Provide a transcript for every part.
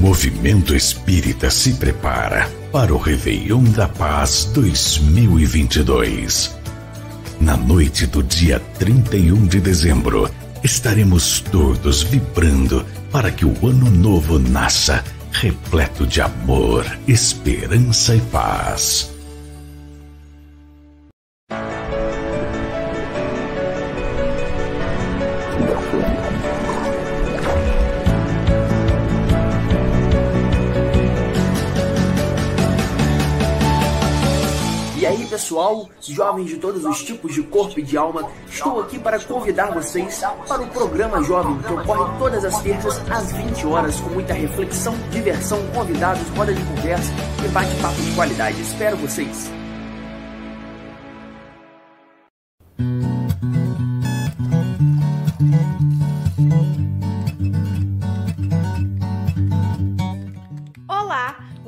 movimento espírita se prepara para o Réveillon da Paz 2022. Na noite do dia 31 de dezembro, estaremos todos vibrando para que o ano novo nasça repleto de amor, esperança e paz. Jovens de todos os tipos de corpo e de alma, estou aqui para convidar vocês para o programa Jovem, que ocorre todas as terças às 20 horas, com muita reflexão, diversão, convidados, roda de conversa e bate-papo de qualidade. Espero vocês!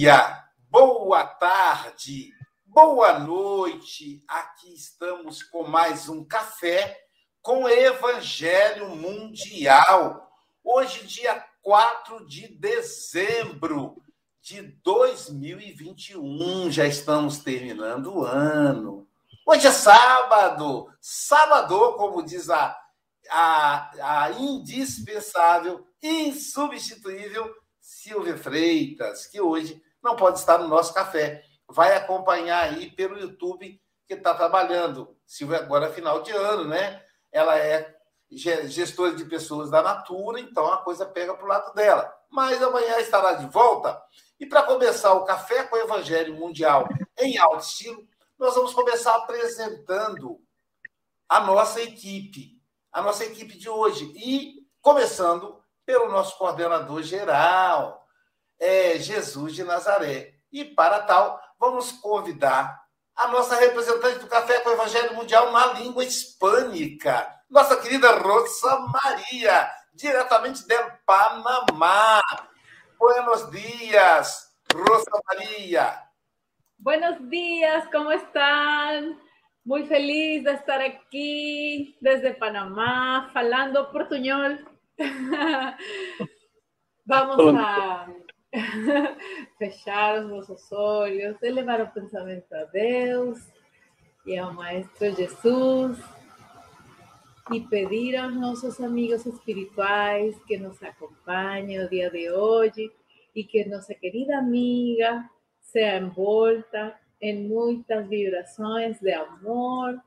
Dia, boa tarde, boa noite. Aqui estamos com mais um café com Evangelho Mundial. Hoje, dia 4 de dezembro de 2021, já estamos terminando o ano. Hoje é sábado, sábado, como diz a, a, a indispensável, insubstituível Silvia Freitas, que hoje não pode estar no nosso café. Vai acompanhar aí pelo YouTube que está trabalhando. Silvia, agora é final de ano, né? Ela é gestora de pessoas da Natura, então a coisa pega para o lado dela. Mas amanhã estará de volta. E para começar o Café com o Evangelho Mundial em alto estilo, nós vamos começar apresentando a nossa equipe, a nossa equipe de hoje. E começando pelo nosso coordenador geral, é, Jesus de Nazaré. E para tal, vamos convidar a nossa representante do Café com o Evangelho Mundial na língua hispânica, nossa querida Rosa Maria, diretamente del Panamá. Buenos dias, Rosa Maria. Buenos dias, como estão? Muito feliz de estar aqui desde Panamá, falando portunhol. Vamos a fechar os nossos olhos, elevar o pensamento a Deus e ao Maestro Jesus e pedir aos nossos amigos espirituais que nos acompanhem o dia de hoje e que nossa querida amiga seja envolta em muitas vibrações de amor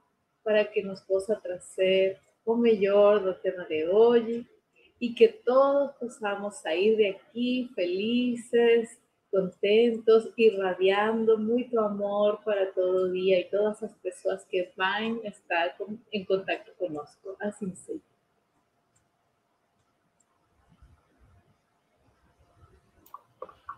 para que nos possa trazer o melhor do tema de hoje y que todos podamos salir de aquí felices, contentos, irradiando mucho amor para todo día y todas las personas que van a estar en contacto conosco. Assim seja.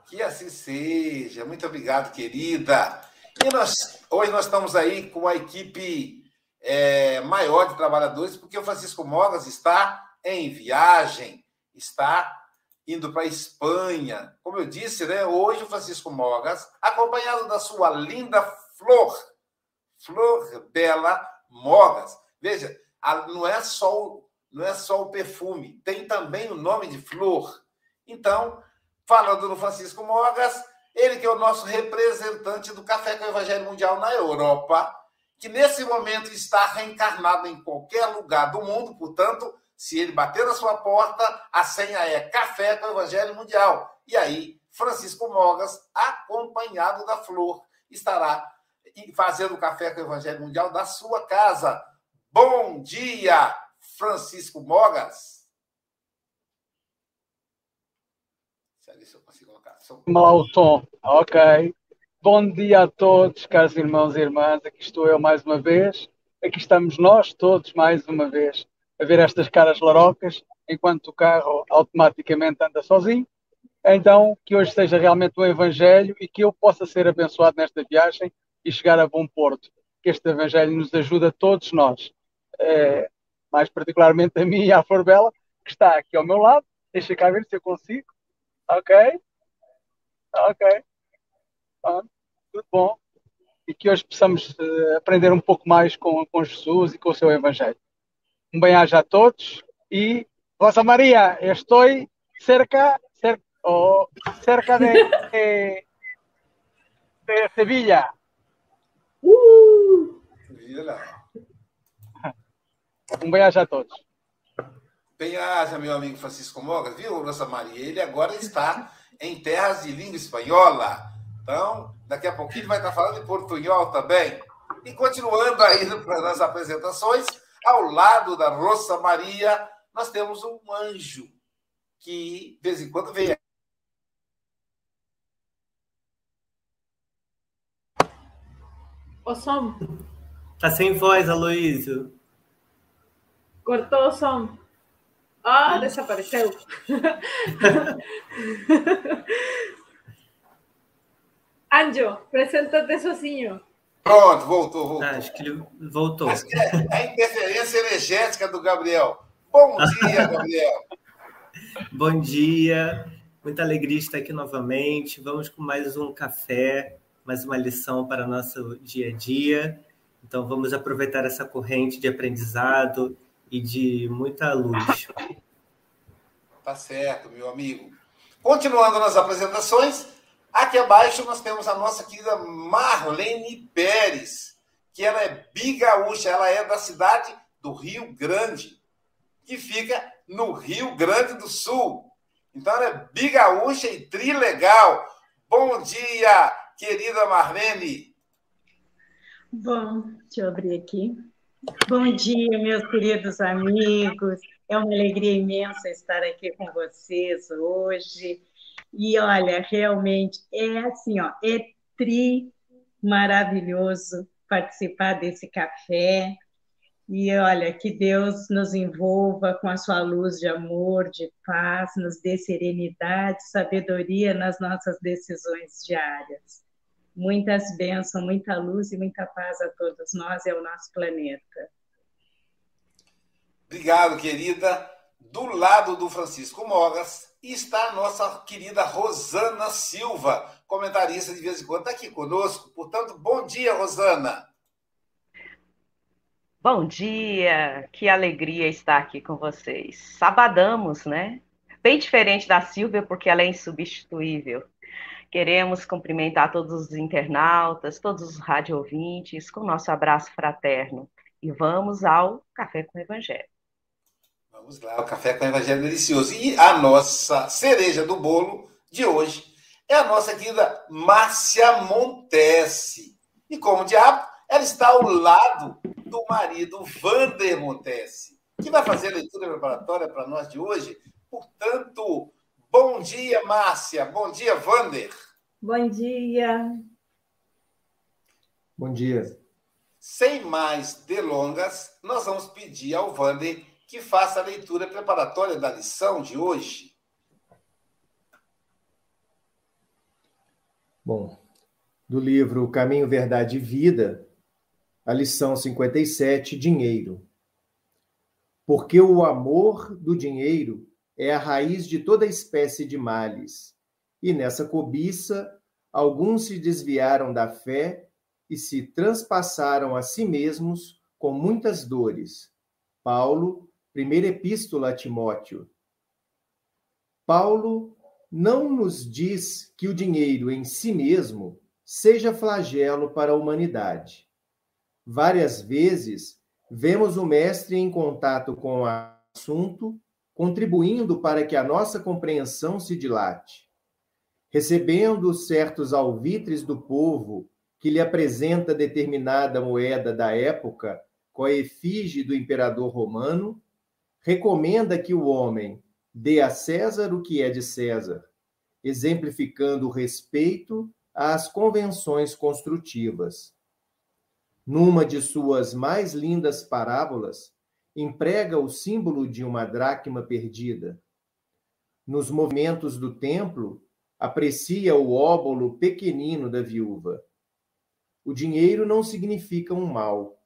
Que assim seja. Muito obrigado, querida. E nós, hoje nós estamos aí com a equipe é, maior de trabalhadores, porque o Francisco Mogas está em viagem, está indo para a Espanha. Como eu disse, né, hoje o Francisco Mogas, acompanhado da sua linda Flor, Flor Bela Mogas. Veja, não é só não é só o perfume, tem também o nome de flor. Então, falando no Francisco Mogas, ele que é o nosso representante do Café com o Evangelho Mundial na Europa, que nesse momento está reencarnado em qualquer lugar do mundo, portanto, se ele bater na sua porta, a senha é Café com o Evangelho Mundial. E aí, Francisco Mogas, acompanhado da Flor, estará fazendo o Café com o Evangelho Mundial da sua casa. Bom dia, Francisco Mogas. Tom. Ok. Bom dia a todos, caros irmãos e irmãs. Aqui estou eu mais uma vez. Aqui estamos nós todos mais uma vez a ver estas caras larocas, enquanto o carro automaticamente anda sozinho. Então, que hoje seja realmente um Evangelho e que eu possa ser abençoado nesta viagem e chegar a bom porto. Que este Evangelho nos ajude a todos nós, é, mais particularmente a mim e à Forbela, que está aqui ao meu lado. Deixa cá ver se eu consigo. Ok? Ok. Tudo bom. E que hoje possamos uh, aprender um pouco mais com, com Jesus e com o seu Evangelho. Um bem-aja a todos y Rosa María, estoy cerca, cerca, oh, cerca de, de, de Sevilla. Uh! Um beijo a todos. Bem-aja, meu amigo Francisco Mogas, viu, Rosa Maria? Ele agora está em terras de língua espanhola. Então, daqui a pouquinho ele vai estar falando em portunhol também. E continuando aí nas apresentações, ao lado da Rosa Maria, nós temos um anjo que, de vez em quando, vem. O som. Tá sem voz, Aloísio. Cortou o som. Ah, desapareceu. Anjo, apresenta-te sozinho. Pronto, voltou, voltou. Ah, acho que ele voltou. Acho que é a interferência energética do Gabriel. Bom dia, Gabriel. Bom dia. Muita alegria estar aqui novamente. Vamos com mais um café, mais uma lição para nosso dia a dia. Então, vamos aproveitar essa corrente de aprendizado e de muita luz. Tá certo, meu amigo. Continuando nas apresentações, Aqui abaixo nós temos a nossa querida Marlene Pérez, que ela é bigaúcha, ela é da cidade do Rio Grande, que fica no Rio Grande do Sul. Então ela é bigaúcha e trilegal. Bom dia, querida Marlene. Bom, deixa eu abrir aqui. Bom dia, meus queridos amigos. É uma alegria imensa estar aqui com vocês hoje. E olha, realmente é assim, ó, é tri maravilhoso participar desse café. E olha, que Deus nos envolva com a sua luz de amor, de paz, nos dê serenidade, sabedoria nas nossas decisões diárias. Muitas bênçãos, muita luz e muita paz a todos nós e ao nosso planeta. Obrigado, querida. Do lado do Francisco Mogas, e está a nossa querida Rosana Silva, comentarista de vez em quando, está aqui conosco. Portanto, bom dia, Rosana. Bom dia, que alegria estar aqui com vocês. Sabadamos, né? Bem diferente da Silvia, porque ela é insubstituível. Queremos cumprimentar todos os internautas, todos os rádio ouvintes, com nosso abraço fraterno. E vamos ao Café com o Evangelho. Vamos lá, o café com o Evangelho Delicioso. E a nossa cereja do bolo de hoje é a nossa querida Márcia Montesi. E como diabo, ela está ao lado do marido Vander Montesi, que vai fazer a leitura preparatória para nós de hoje. Portanto, bom dia, Márcia. Bom dia, Vander. Bom dia. Bom dia. Sem mais delongas, nós vamos pedir ao Vander que faça a leitura preparatória da lição de hoje. Bom, do livro Caminho, Verdade e Vida, a lição 57, Dinheiro. Porque o amor do dinheiro é a raiz de toda espécie de males, e nessa cobiça alguns se desviaram da fé e se transpassaram a si mesmos com muitas dores. Paulo, primeira epístola a Timóteo. Paulo não nos diz que o dinheiro em si mesmo seja flagelo para a humanidade. Várias vezes vemos o mestre em contato com o assunto, contribuindo para que a nossa compreensão se dilate. Recebendo certos alvitres do povo que lhe apresenta determinada moeda da época com a efígie do imperador romano, recomenda que o homem dê a César o que é de César, exemplificando o respeito às convenções construtivas. Numa de suas mais lindas parábolas, emprega o símbolo de uma dracma perdida. Nos movimentos do templo, aprecia o óbolo pequenino da viúva o dinheiro não significa um mal.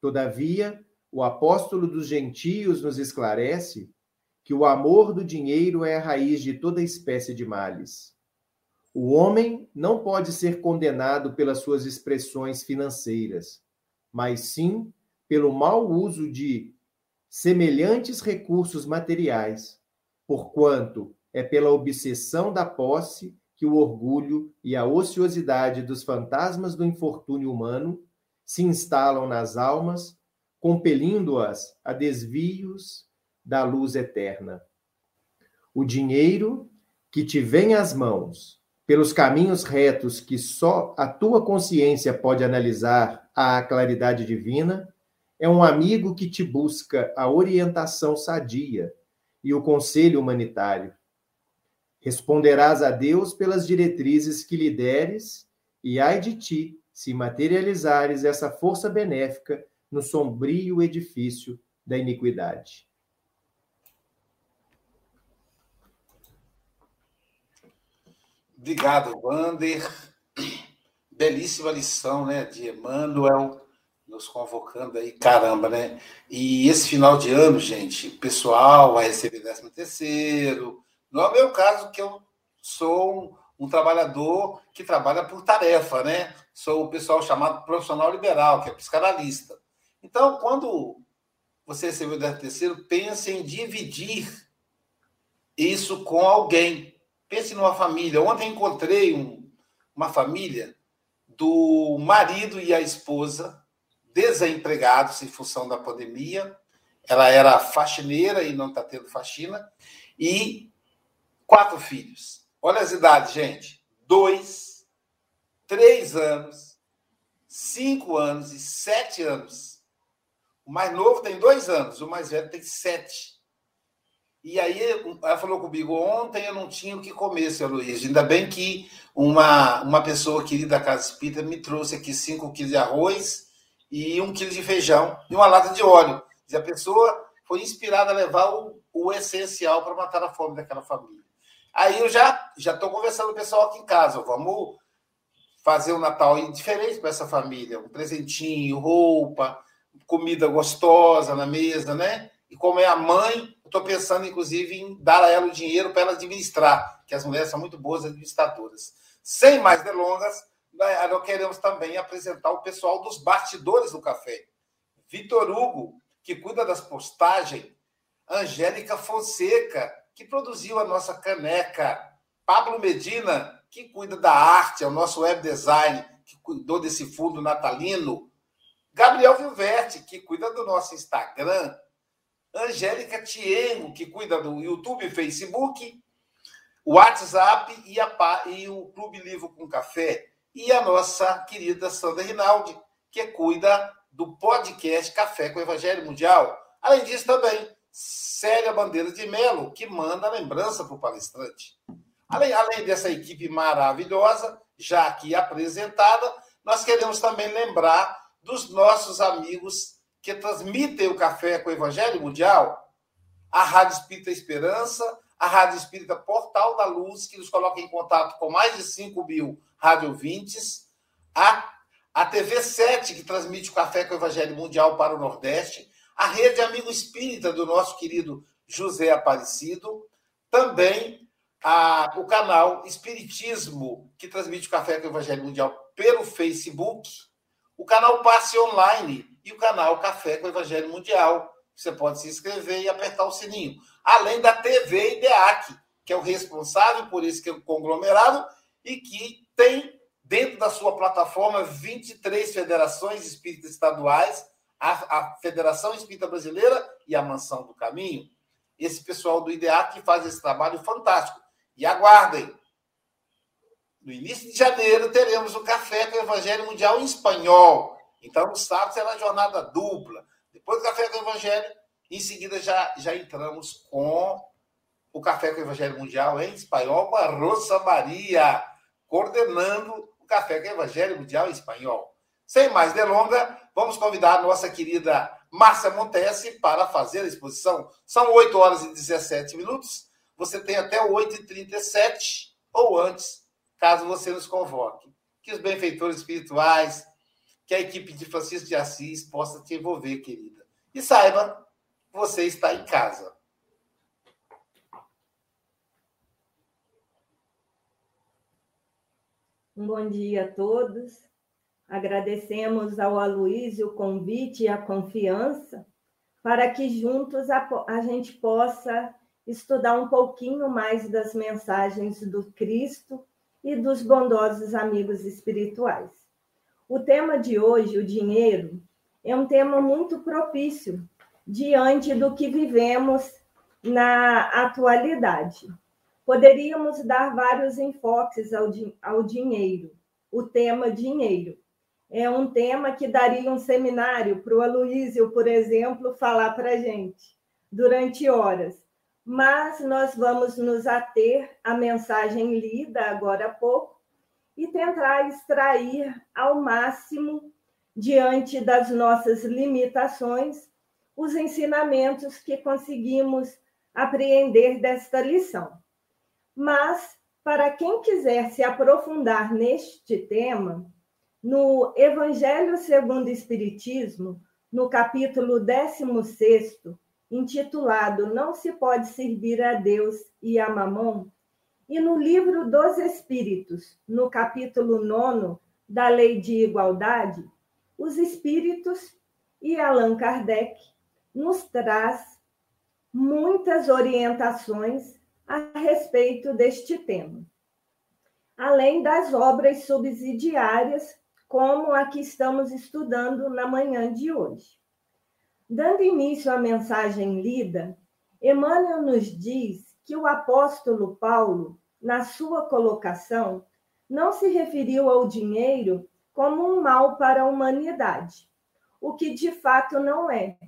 Todavia, o apóstolo dos gentios nos esclarece que o amor do dinheiro é a raiz de toda espécie de males. O homem não pode ser condenado pelas suas expressões financeiras, mas sim pelo mau uso de semelhantes recursos materiais, porquanto é pela obsessão da posse que o orgulho e a ociosidade dos fantasmas do infortúnio humano se instalam nas almas, compelindo-as a desvios da luz eterna. O dinheiro que te vem às mãos, pelos caminhos retos que só a tua consciência pode analisar à claridade divina, é um amigo que te busca a orientação sadia e o conselho humanitário Responderás a Deus pelas diretrizes que lhe deres, e ai de ti, se materializares essa força benéfica no sombrio edifício da iniquidade. Obrigado, Wander. Belíssima lição, né, de Emmanuel, nos convocando aí, caramba, né? E esse final de ano, gente, pessoal vai receber 13 terceiro, não é o meu caso, que eu sou um, um trabalhador que trabalha por tarefa, né? Sou o pessoal chamado profissional liberal, que é psicanalista. Então, quando você recebeu o 13 terceiro, pense em dividir isso com alguém. Pense numa família. Ontem encontrei um, uma família do marido e a esposa desempregados em função da pandemia. Ela era faxineira e não está tendo faxina. E quatro filhos. Olha as idades, gente: dois, três anos, cinco anos e sete anos. O mais novo tem dois anos, o mais velho tem sete. E aí ela falou comigo, ontem eu não tinha o que comer, seu Luiz. Ainda bem que uma, uma pessoa querida da Casa Espírita me trouxe aqui cinco quilos de arroz e um quilo de feijão e uma lata de óleo. E a pessoa foi inspirada a levar o, o essencial para matar a fome daquela família. Aí eu já já estou conversando com o pessoal aqui em casa. Vamos fazer um Natal diferente para essa família. Um presentinho, roupa, comida gostosa na mesa, né? E como é a mãe, eu estou pensando, inclusive, em dar a ela o dinheiro para ela administrar, que as mulheres são muito boas administradoras. Sem mais delongas, né, nós queremos também apresentar o pessoal dos bastidores do café. Vitor Hugo, que cuida das postagens, Angélica Fonseca, que produziu a nossa caneca. Pablo Medina, que cuida da arte, é o nosso web design, que cuidou desse fundo natalino. Gabriel Vilverte, que cuida do nosso Instagram. Angélica Tiengo, que cuida do YouTube Facebook. O WhatsApp e, a, e o Clube Livro com Café. E a nossa querida Sandra Rinaldi, que cuida do podcast Café com o Evangelho Mundial. Além disso, também Célia Bandeira de Melo, que manda lembrança para o palestrante. Além, além dessa equipe maravilhosa, já aqui apresentada, nós queremos também lembrar dos nossos amigos que transmitem o Café com o Evangelho Mundial, a Rádio Espírita Esperança, a Rádio Espírita Portal da Luz, que nos coloca em contato com mais de 5 mil radiovintes, a, a TV 7, que transmite o Café com o Evangelho Mundial para o Nordeste, a Rede Amigo Espírita do nosso querido José Aparecido, também a, o canal Espiritismo, que transmite o Café com o Evangelho Mundial pelo Facebook, o canal Passe Online e o canal Café com o Evangelho Mundial. Você pode se inscrever e apertar o sininho. Além da TV IDEAC, que é o responsável por esse conglomerado e que tem dentro da sua plataforma 23 federações espíritas estaduais, a, a Federação Espírita Brasileira e a Mansão do Caminho. Esse pessoal do IDEAC faz esse trabalho fantástico. E aguardem, no início de janeiro, teremos o Café com o Evangelho Mundial em espanhol. Então, no sábado será jornada dupla. Depois do Café com o Evangelho, em seguida já, já entramos com o Café com o Evangelho Mundial em espanhol com a Rosa Maria, coordenando o Café com o Evangelho Mundial em espanhol. Sem mais delonga, vamos convidar a nossa querida Márcia Montesi para fazer a exposição. São 8 horas e 17 minutos. Você tem até 8h37 ou antes caso você nos convoque. Que os benfeitores espirituais, que a equipe de Francisco de Assis possa te envolver, querida. E saiba, você está em casa. Um bom dia a todos. Agradecemos ao Aloysio o convite e a confiança para que juntos a, a gente possa estudar um pouquinho mais das mensagens do Cristo e dos bondosos amigos espirituais. O tema de hoje, o dinheiro, é um tema muito propício diante do que vivemos na atualidade. Poderíamos dar vários enfoques ao, ao dinheiro. O tema dinheiro é um tema que daria um seminário para o Aloysio, por exemplo, falar para a gente durante horas mas nós vamos nos ater à mensagem lida agora há pouco e tentar extrair ao máximo, diante das nossas limitações, os ensinamentos que conseguimos apreender desta lição. Mas, para quem quiser se aprofundar neste tema, no Evangelho segundo o Espiritismo, no capítulo 16, intitulado Não se pode servir a Deus e a Mamon, e no livro dos Espíritos, no capítulo 9 da Lei de Igualdade, os Espíritos e Allan Kardec nos traz muitas orientações a respeito deste tema, além das obras subsidiárias, como a que estamos estudando na manhã de hoje. Dando início à mensagem lida, Emmanuel nos diz que o apóstolo Paulo, na sua colocação, não se referiu ao dinheiro como um mal para a humanidade, o que de fato não é,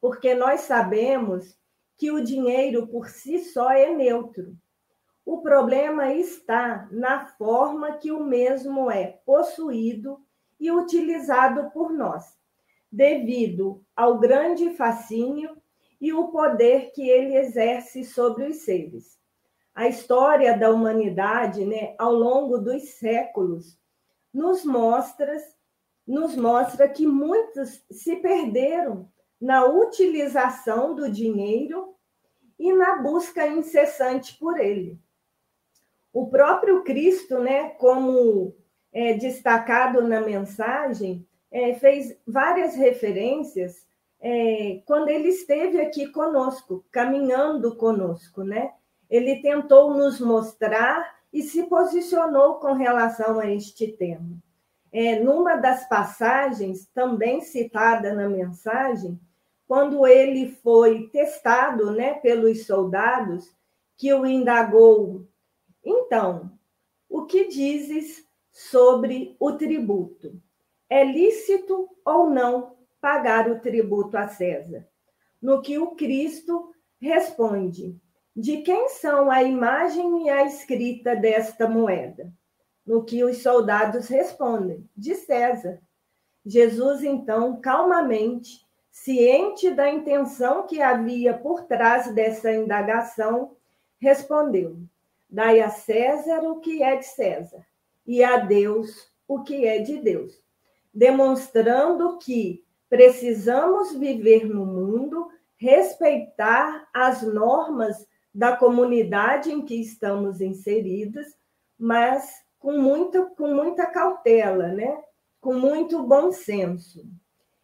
porque nós sabemos que o dinheiro por si só é neutro. O problema está na forma que o mesmo é possuído e utilizado por nós devido ao grande fascínio e o poder que ele exerce sobre os seres. A história da humanidade, né, ao longo dos séculos, nos mostra, nos mostra que muitos se perderam na utilização do dinheiro e na busca incessante por ele. O próprio Cristo, né, como é destacado na mensagem, é, fez várias referências é, quando ele esteve aqui conosco, caminhando conosco, né? Ele tentou nos mostrar e se posicionou com relação a este tema. É, numa das passagens, também citada na mensagem, quando ele foi testado né, pelos soldados, que o indagou: então, o que dizes sobre o tributo? É lícito ou não pagar o tributo a César? No que o Cristo responde: de quem são a imagem e a escrita desta moeda. No que os soldados respondem: de César. Jesus, então, calmamente, ciente da intenção que havia por trás dessa indagação, respondeu: Dai a César o que é de César, e a Deus o que é de Deus, demonstrando que precisamos viver no mundo, respeitar as normas da comunidade em que estamos inseridas, mas com muita, com muita cautela, né? com muito bom senso.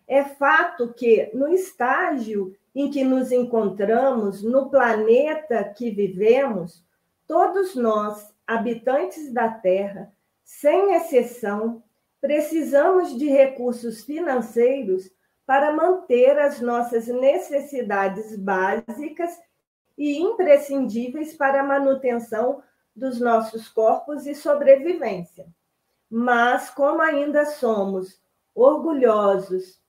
É fato que, no estágio em que nos encontramos, no planeta que vivemos, todos nós, habitantes da Terra, sem exceção, precisamos de recursos financeiros para manter as nossas necessidades básicas e imprescindíveis para a manutenção dos nossos corpos e sobrevivência. Mas, como ainda somos orgulhosos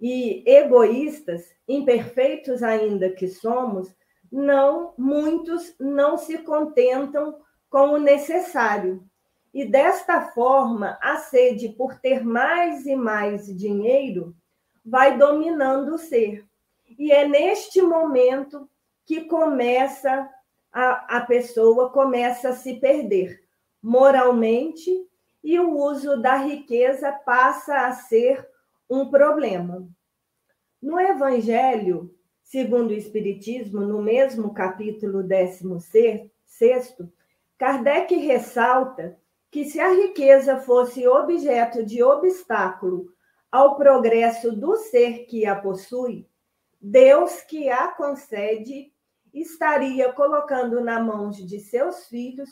e egoístas, imperfeitos ainda que somos, não muitos não se contentam com o necessário. E desta forma, a sede por ter mais e mais dinheiro vai dominando o ser. E é neste momento que começa a, a pessoa começa a se perder moralmente e o uso da riqueza passa a ser um problema. No Evangelho, segundo o Espiritismo, no mesmo capítulo 16, Kardec ressalta que se a riqueza fosse objeto de obstáculo ao progresso do ser que a possui, Deus que a concede estaria colocando na mão de seus filhos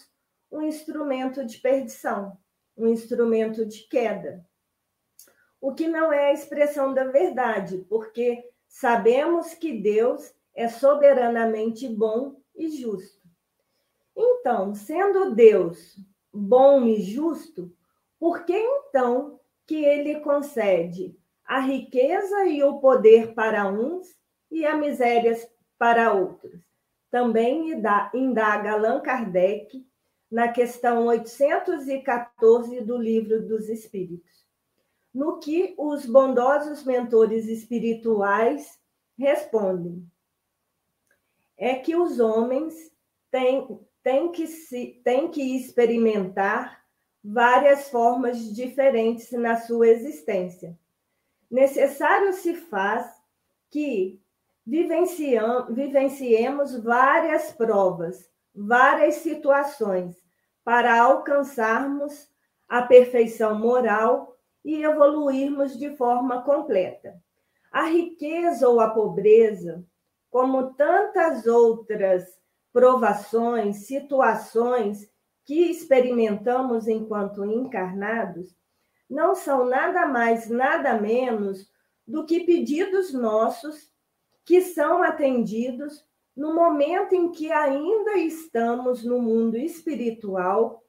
um instrumento de perdição, um instrumento de queda. O que não é a expressão da verdade, porque sabemos que Deus é soberanamente bom e justo. Então, sendo Deus bom e justo, por que então que ele concede a riqueza e o poder para uns e a miséria para outros? também indaga Allan Kardec na questão 814 do Livro dos Espíritos, no que os bondosos mentores espirituais respondem. É que os homens têm, têm, que, se, têm que experimentar várias formas diferentes na sua existência. Necessário se faz que vivenciemos várias provas, várias situações para alcançarmos a perfeição moral e evoluirmos de forma completa. A riqueza ou a pobreza, como tantas outras provações, situações que experimentamos enquanto encarnados, não são nada mais, nada menos do que pedidos nossos que são atendidos no momento em que ainda estamos no mundo espiritual,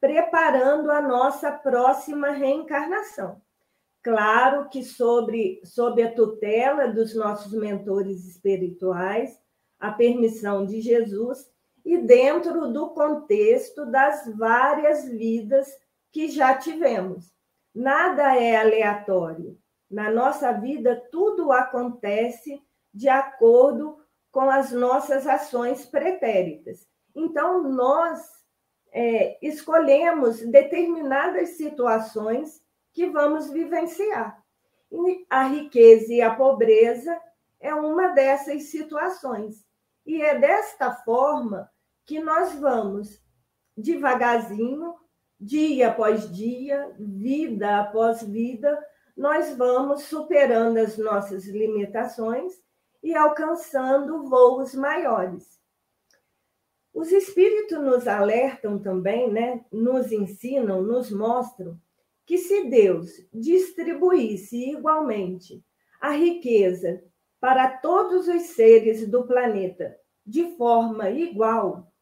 preparando a nossa próxima reencarnação. Claro que sobre, sob a tutela dos nossos mentores espirituais, a permissão de Jesus e dentro do contexto das várias vidas que já tivemos. Nada é aleatório. Na nossa vida, tudo acontece de acordo com as nossas ações pretéritas. Então, nós é, escolhemos determinadas situações que vamos vivenciar. E a riqueza e a pobreza é uma dessas situações. E é desta forma que nós vamos devagarzinho, dia após dia, vida após vida, nós vamos superando as nossas limitações e alcançando voos maiores. Os espíritos nos alertam também, né? nos ensinam, nos mostram que se Deus distribuísse igualmente a riqueza para todos os seres do planeta de forma igual,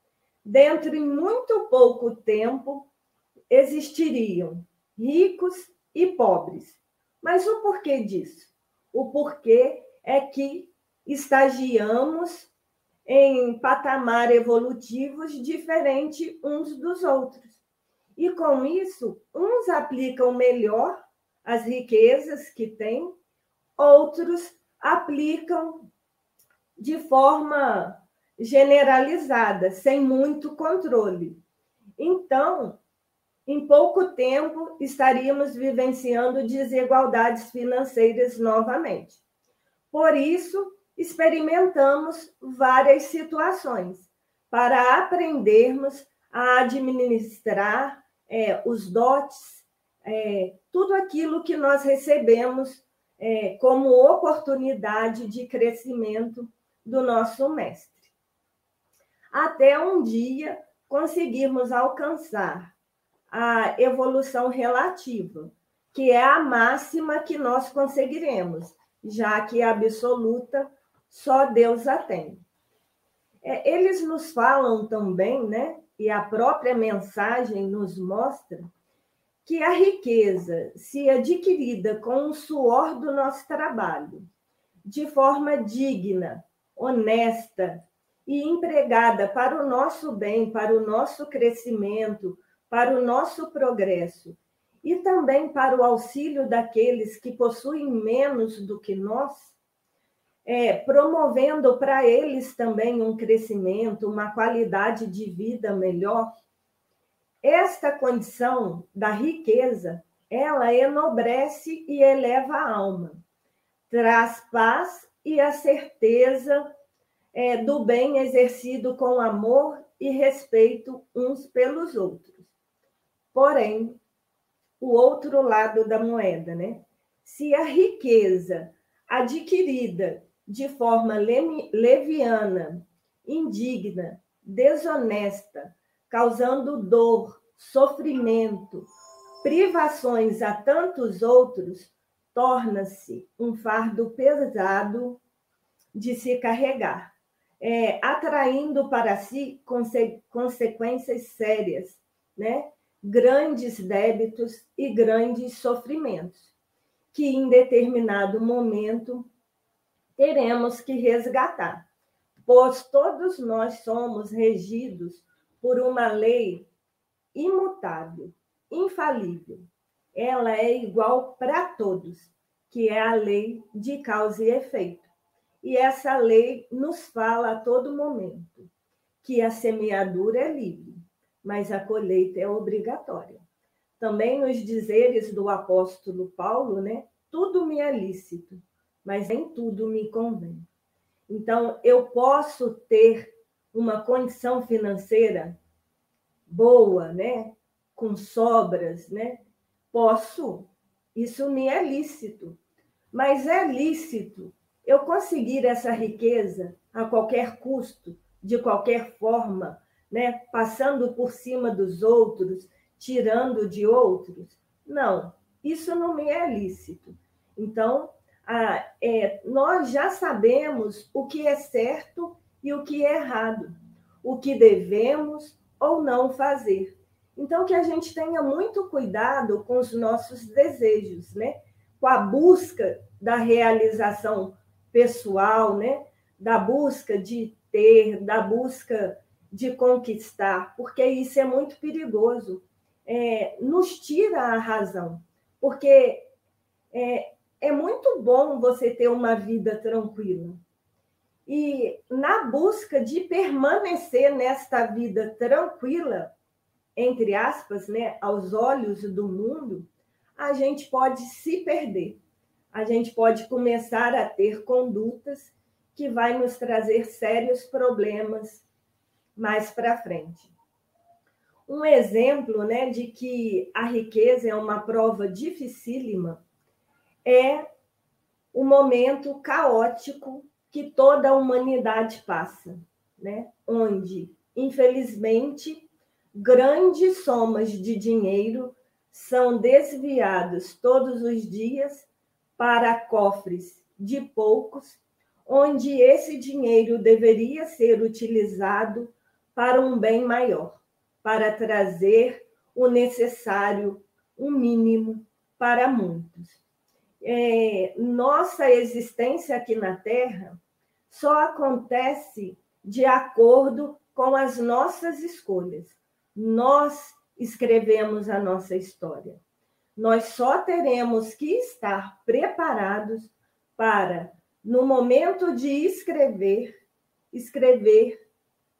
dentro de muito pouco tempo existiriam ricos e pobres. Mas o porquê disso? O porquê é que estagiamos em patamar evolutivos diferentes uns dos outros. E com isso, uns aplicam melhor as riquezas que têm, outros aplicam de forma generalizada, sem muito controle. Então, em pouco tempo, estaríamos vivenciando desigualdades financeiras novamente. Por isso, experimentamos várias situações para aprendermos a administrar é, os dotes, é, tudo aquilo que nós recebemos é, como oportunidade de crescimento do nosso mestre. Até um dia conseguirmos alcançar a evolução relativa, que é a máxima que nós conseguiremos, já que a absoluta só Deus a tem. É, eles nos falam também, né? E a própria mensagem nos mostra que a riqueza, se adquirida com o suor do nosso trabalho, de forma digna, honesta e empregada para o nosso bem, para o nosso crescimento, para o nosso progresso e também para o auxílio daqueles que possuem menos do que nós, é, promovendo para eles também um crescimento, uma qualidade de vida melhor. Esta condição da riqueza, ela enobrece e eleva a alma, traz paz e a certeza é, do bem exercido com amor e respeito uns pelos outros. Porém, o outro lado da moeda, né? Se a riqueza adquirida de forma leviana, indigna, desonesta, causando dor, sofrimento, privações a tantos outros, torna-se um fardo pesado de se carregar, é, atraindo para si conse consequências sérias, né? grandes débitos e grandes sofrimentos, que em determinado momento teremos que resgatar, pois todos nós somos regidos por uma lei imutável, infalível. Ela é igual para todos, que é a lei de causa e efeito. E essa lei nos fala a todo momento que a semeadura é livre mas a colheita é obrigatória. Também nos dizeres do apóstolo Paulo, né? Tudo me é lícito, mas nem tudo me convém. Então, eu posso ter uma condição financeira boa, né? Com sobras, né? Posso. Isso me é lícito. Mas é lícito eu conseguir essa riqueza a qualquer custo, de qualquer forma, né? passando por cima dos outros, tirando de outros. Não, isso não me é lícito. Então, a, é, nós já sabemos o que é certo e o que é errado, o que devemos ou não fazer. Então, que a gente tenha muito cuidado com os nossos desejos, né? com a busca da realização pessoal, né? da busca de ter, da busca de conquistar, porque isso é muito perigoso. É, nos tira a razão, porque é, é muito bom você ter uma vida tranquila. E na busca de permanecer nesta vida tranquila, entre aspas, né, aos olhos do mundo, a gente pode se perder. A gente pode começar a ter condutas que vai nos trazer sérios problemas mais para frente. Um exemplo né, de que a riqueza é uma prova dificílima é o momento caótico que toda a humanidade passa, né? onde, infelizmente, grandes somas de dinheiro são desviados todos os dias para cofres de poucos, onde esse dinheiro deveria ser utilizado para um bem maior, para trazer o necessário, o mínimo para muitos. É, nossa existência aqui na Terra só acontece de acordo com as nossas escolhas. Nós escrevemos a nossa história. Nós só teremos que estar preparados para, no momento de escrever, escrever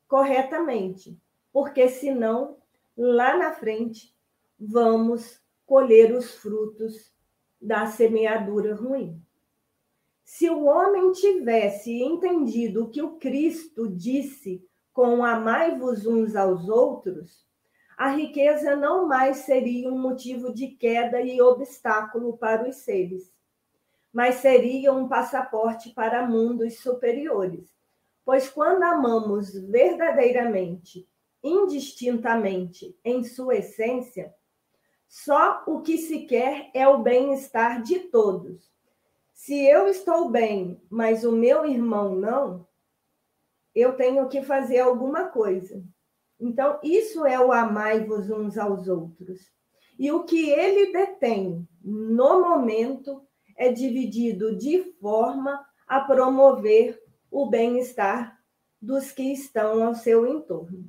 corretamente, porque senão, lá na frente, vamos colher os frutos da semeadura ruim. Se o homem tivesse entendido o que o Cristo disse com amai-vos uns aos outros, a riqueza não mais seria um motivo de queda e obstáculo para os seres, mas seria um passaporte para mundos superiores. Pois quando amamos verdadeiramente, indistintamente, em sua essência, só o que se quer é o bem-estar de todos. Se eu estou bem, mas o meu irmão não, eu tenho que fazer alguma coisa. Então, isso é o amai-vos uns aos outros. E o que ele detém no momento é dividido de forma a promover o bem-estar dos que estão ao seu entorno.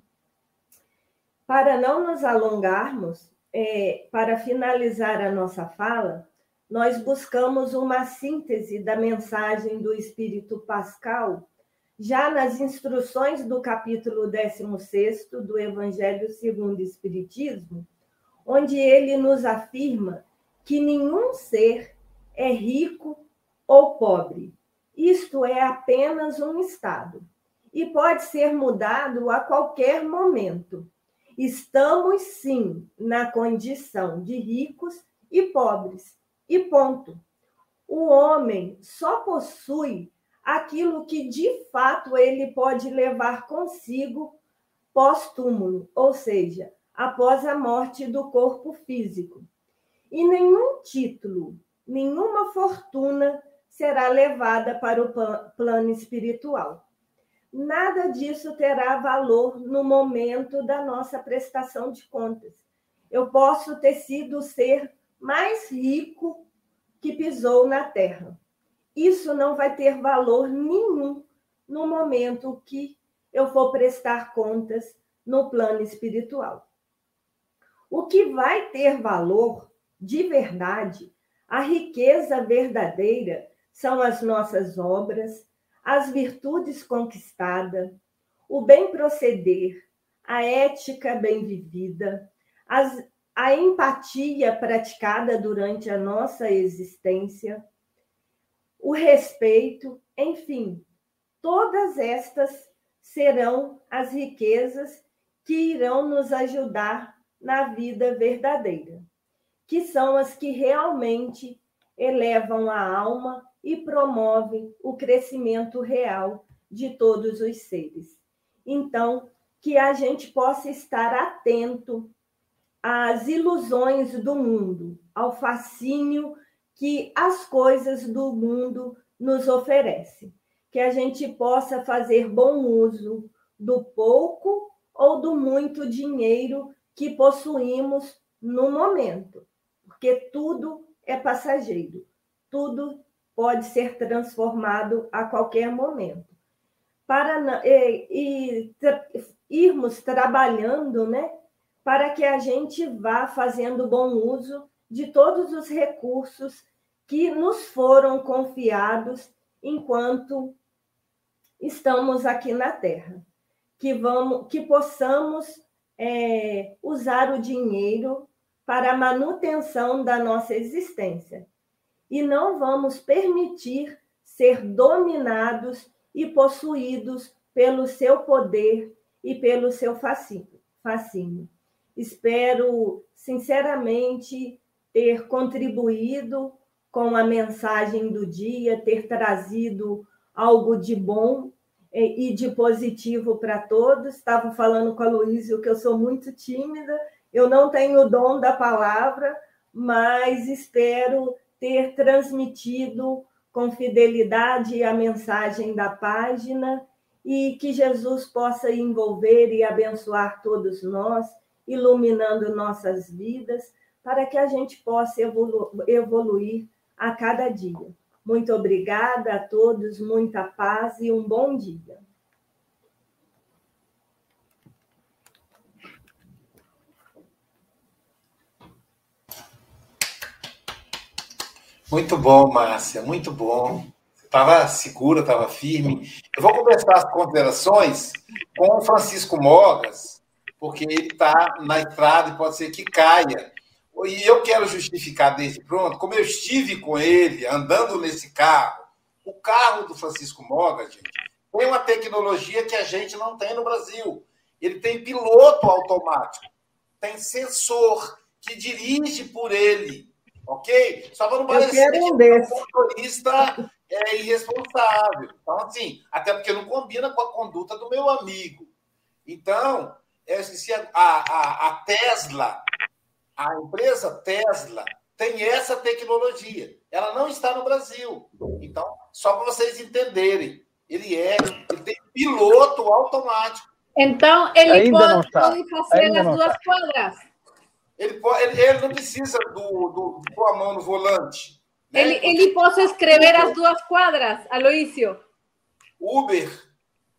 Para não nos alongarmos, é, para finalizar a nossa fala, nós buscamos uma síntese da mensagem do Espírito Pascal já nas instruções do capítulo 16 do Evangelho segundo o Espiritismo, onde ele nos afirma que nenhum ser é rico ou pobre. Isto é apenas um estado e pode ser mudado a qualquer momento. Estamos sim na condição de ricos e pobres, e ponto. O homem só possui aquilo que de fato ele pode levar consigo pós-túmulo, ou seja, após a morte do corpo físico. E nenhum título, nenhuma fortuna será levada para o plano espiritual. Nada disso terá valor no momento da nossa prestação de contas. Eu posso ter sido o ser mais rico que pisou na terra isso não vai ter valor nenhum no momento que eu for prestar contas no plano espiritual. O que vai ter valor de verdade, a riqueza verdadeira, são as nossas obras, as virtudes conquistadas, o bem proceder, a ética bem vivida, as, a empatia praticada durante a nossa existência o respeito, enfim, todas estas serão as riquezas que irão nos ajudar na vida verdadeira, que são as que realmente elevam a alma e promovem o crescimento real de todos os seres. Então, que a gente possa estar atento às ilusões do mundo, ao fascínio que as coisas do mundo nos oferecem. Que a gente possa fazer bom uso do pouco ou do muito dinheiro que possuímos no momento, porque tudo é passageiro, tudo pode ser transformado a qualquer momento. Para e, e tra, irmos trabalhando, né, para que a gente vá fazendo bom uso de todos os recursos que nos foram confiados enquanto estamos aqui na Terra, que vamos, que possamos é, usar o dinheiro para a manutenção da nossa existência e não vamos permitir ser dominados e possuídos pelo seu poder e pelo seu fascínio. Espero sinceramente ter contribuído com a mensagem do dia, ter trazido algo de bom eh, e de positivo para todos. Estava falando com a Luísa que eu sou muito tímida, eu não tenho o dom da palavra, mas espero ter transmitido com fidelidade a mensagem da página e que Jesus possa envolver e abençoar todos nós, iluminando nossas vidas, para que a gente possa evolu evoluir a cada dia. Muito obrigada a todos, muita paz e um bom dia. Muito bom, Márcia, muito bom. Estava segura, estava firme. Eu vou começar as considerações com o Francisco Mogas, porque ele está na estrada e pode ser que caia. E eu quero justificar desde pronto, como eu estive com ele andando nesse carro, o carro do Francisco Mogas, gente, tem uma tecnologia que a gente não tem no Brasil. Ele tem piloto automático, tem sensor que dirige por ele, ok? Só para não parecer um que o motorista é irresponsável. Então, assim, até porque não combina com a conduta do meu amigo. Então, se a, a, a Tesla, a empresa Tesla, tem essa tecnologia. Ela não está no Brasil. Então, só para vocês entenderem, ele é, ele tem piloto automático. Então, ele pode, pode fazer Ainda as duas quadras. Ele, pode, ele, ele, não precisa do, do, do a mão no volante. Né? Ele, ele pode escrever as duas quadras, Aloísio. Uber,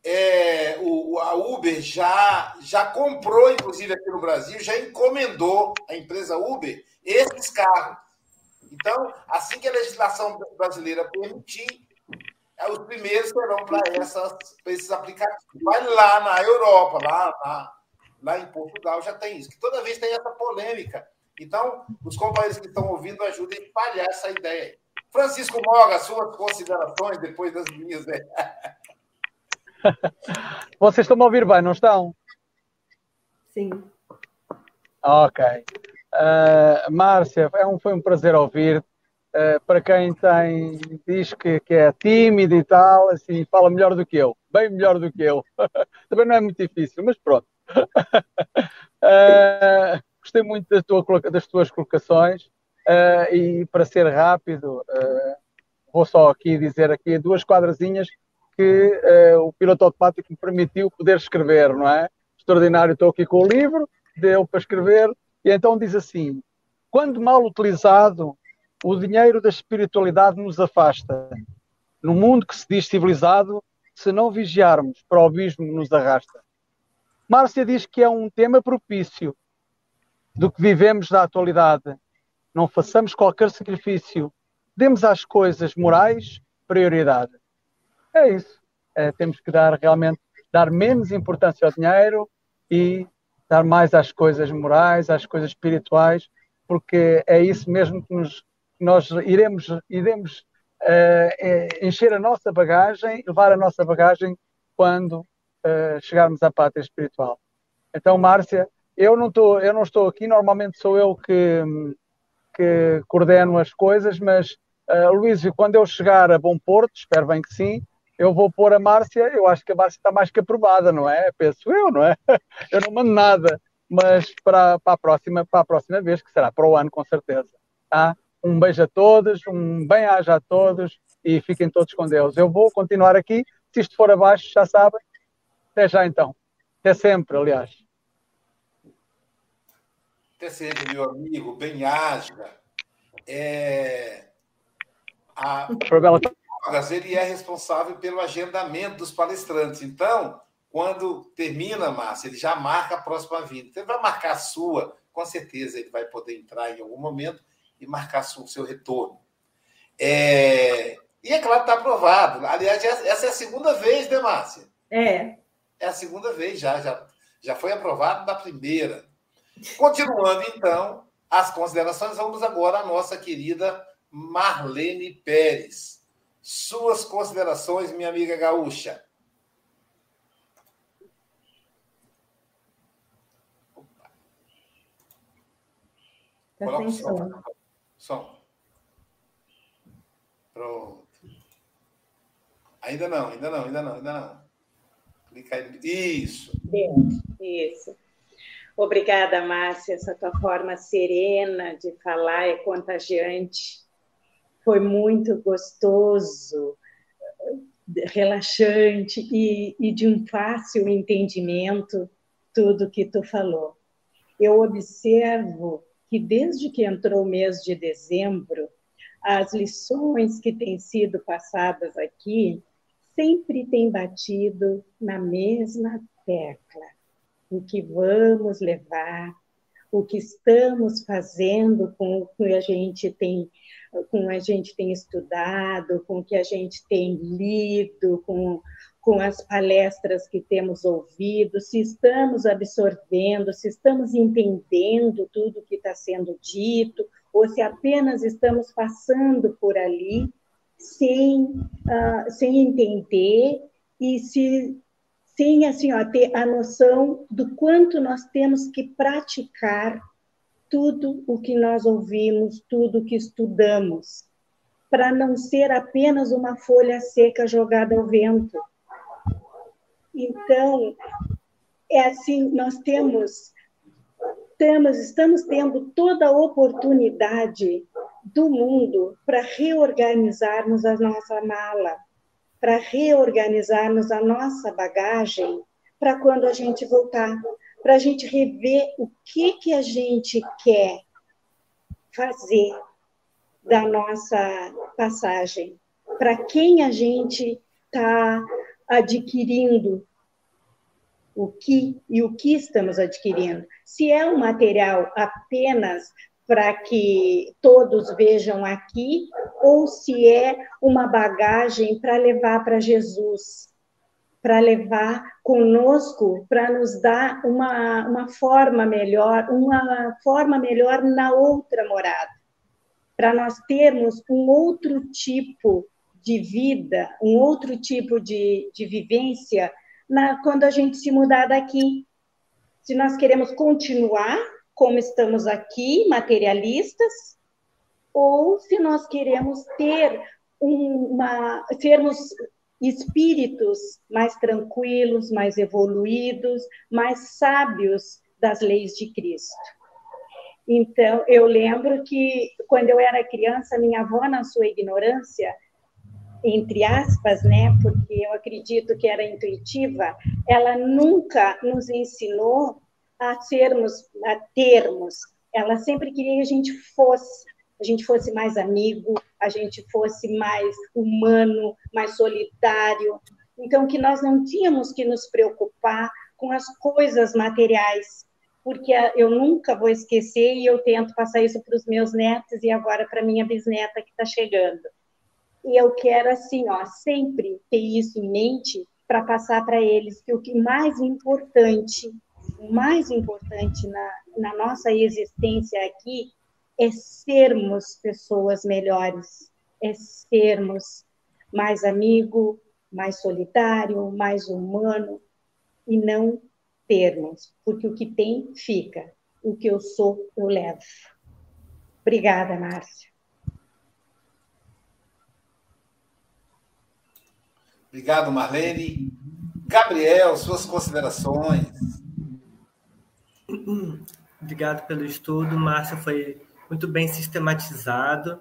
é, o, a Uber já, já comprou, inclusive aqui no Brasil, já encomendou a empresa Uber esses carros. Então, assim que a legislação brasileira permitir, é, os primeiros serão para esses aplicativos. Vai lá na Europa, lá, lá, lá em Portugal já tem isso, que toda vez tem essa polêmica. Então, os companheiros que estão ouvindo ajudem a espalhar essa ideia. Francisco Moga, suas considerações depois das minhas. Né? Vocês estão a ouvir bem, não estão? Sim. Ok. Uh, Márcia, é um, foi um prazer ouvir. Uh, para quem tem, diz que, que é tímido e tal, assim, fala melhor do que eu, bem melhor do que eu. Também não é muito difícil, mas pronto. Uh, gostei muito da tua, das tuas colocações uh, e para ser rápido, vou só aqui dizer aqui duas quadrazinhas que o piloto automático me permitiu poder escrever, não é? Extraordinário, estou aqui com o livro, deu para escrever, e então diz assim: quando mal utilizado, o dinheiro da espiritualidade nos afasta. No mundo que se diz civilizado, se não vigiarmos, para o abismo nos arrasta. Márcia diz que é um tema propício do que vivemos da atualidade. Não façamos qualquer sacrifício. Demos às coisas morais prioridade. É isso. É, temos que dar realmente dar menos importância ao dinheiro e dar mais às coisas morais, às coisas espirituais, porque é isso mesmo que nos nós iremos, iremos uh, encher a nossa bagagem, levar a nossa bagagem quando uh, chegarmos à pátria espiritual. Então, Márcia, eu não, tô, eu não estou aqui, normalmente sou eu que, que coordeno as coisas, mas, uh, quando eu chegar a Bom Porto, espero bem que sim, eu vou pôr a Márcia, eu acho que a Márcia está mais que aprovada, não é? Penso eu, não é? Eu não mando nada, mas para, para, a, próxima, para a próxima vez, que será para o ano, com certeza. Tá? Um beijo a todos, um bem-aja a todos e fiquem todos com Deus. Eu vou continuar aqui. Se isto for abaixo, já sabem. Até já então. Até sempre, aliás. Até sempre, meu amigo. Bem-aja. É... A... Ele é responsável pelo agendamento dos palestrantes. Então, quando termina, Márcia, ele já marca a próxima vinda. Então, ele vai marcar a sua, com certeza ele vai poder entrar em algum momento e marcar o seu retorno. É... E é claro que está aprovado. Aliás, essa é a segunda vez, né, Márcia? É. É a segunda vez já, já, já foi aprovado da primeira. Continuando, então, as considerações, vamos agora à nossa querida Marlene Pérez. Suas considerações, minha amiga gaúcha. Coloca o som. Som. Pronto. Ainda não, ainda não, ainda não, ainda não. Isso. Isso. Obrigada, Márcia. Essa tua forma serena de falar é contagiante. Foi muito gostoso, relaxante e, e de um fácil entendimento tudo que tu falou. Eu observo que desde que entrou o mês de dezembro, as lições que têm sido passadas aqui sempre têm batido na mesma tecla, o que vamos levar, o que estamos fazendo com o que a gente tem com a gente tem estudado, com o que a gente tem lido, com, com as palestras que temos ouvido, se estamos absorvendo, se estamos entendendo tudo que está sendo dito, ou se apenas estamos passando por ali sem, uh, sem entender e se sem assim, ó, ter a noção do quanto nós temos que praticar tudo o que nós ouvimos, tudo o que estudamos, para não ser apenas uma folha seca jogada ao vento. Então, é assim, nós temos, temos estamos tendo toda a oportunidade do mundo para reorganizarmos a nossa mala, para reorganizarmos a nossa bagagem para quando a gente voltar, para a gente rever o que, que a gente quer fazer da nossa passagem, para quem a gente está adquirindo o que e o que estamos adquirindo. Se é um material apenas para que todos vejam aqui, ou se é uma bagagem para levar para Jesus, para levar conosco, para nos dar uma, uma forma melhor, uma forma melhor na outra morada, para nós termos um outro tipo de vida, um outro tipo de, de vivência na, quando a gente se mudar daqui. Se nós queremos continuar como estamos aqui, materialistas, ou se nós queremos ter uma, sermos espíritos mais tranquilos, mais evoluídos, mais sábios das leis de Cristo. Então, eu lembro que quando eu era criança, minha avó, na sua ignorância, entre aspas, né, porque eu acredito que era intuitiva, ela nunca nos ensinou a sermos, a termos. Ela sempre queria que a gente fosse, a gente fosse mais amigo, a gente fosse mais humano, mais solidário. Então, que nós não tínhamos que nos preocupar com as coisas materiais, porque eu nunca vou esquecer e eu tento passar isso para os meus netos e agora para minha bisneta que está chegando. E eu quero, assim, ó, sempre ter isso em mente para passar para eles que o que mais importante mais importante na, na nossa existência aqui é sermos pessoas melhores, é sermos mais amigo, mais solitário, mais humano e não termos, porque o que tem fica, o que eu sou eu levo. Obrigada, Márcia. Obrigado, Marlene. Gabriel, suas considerações. Obrigado pelo estudo, Márcia. Foi muito bem sistematizado